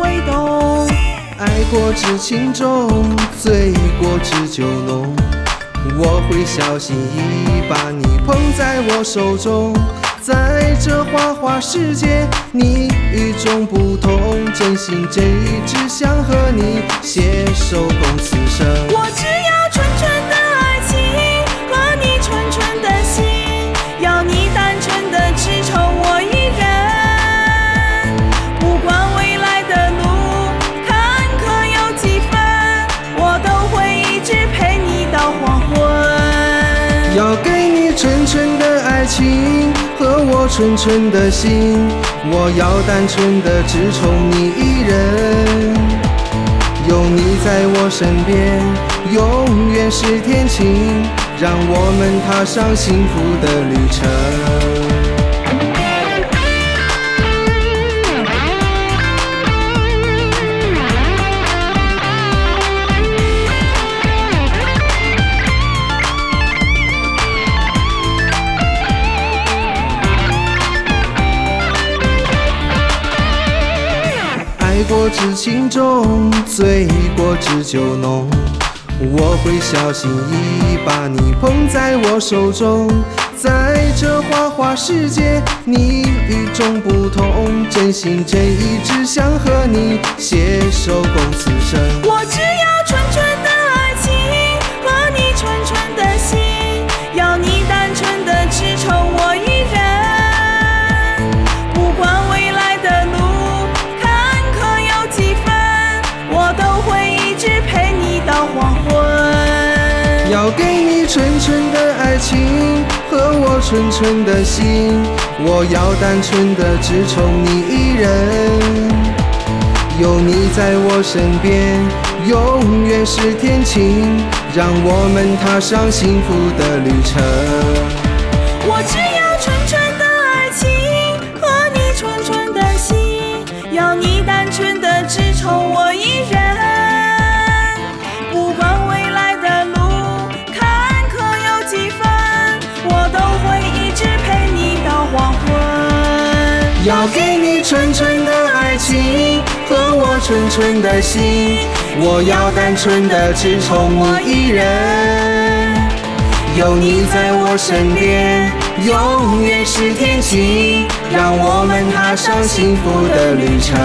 会懂，爱过知情重，醉过知酒浓。我会小心翼翼把你捧在我手中，在这花花世界，你与众不同，真心真意只想和你携手共此生。情和我纯纯的心，我要单纯的只宠你一人。有你在我身边，永远是天晴，让我们踏上幸福的旅程。过知情重，醉过知酒浓。我会小心翼翼把你捧在我手中，在这花花世界，你与众不同，真心真意只想和你携手共纯纯的爱情和我纯纯的心，我要单纯的只宠你一人。有你在我身边，永远是天晴，让我们踏上幸福的旅程。我纯纯的爱情和我纯纯的心，我要单纯的只宠我一人。有你在我身边，永远是天晴，让我们踏上幸福的旅程。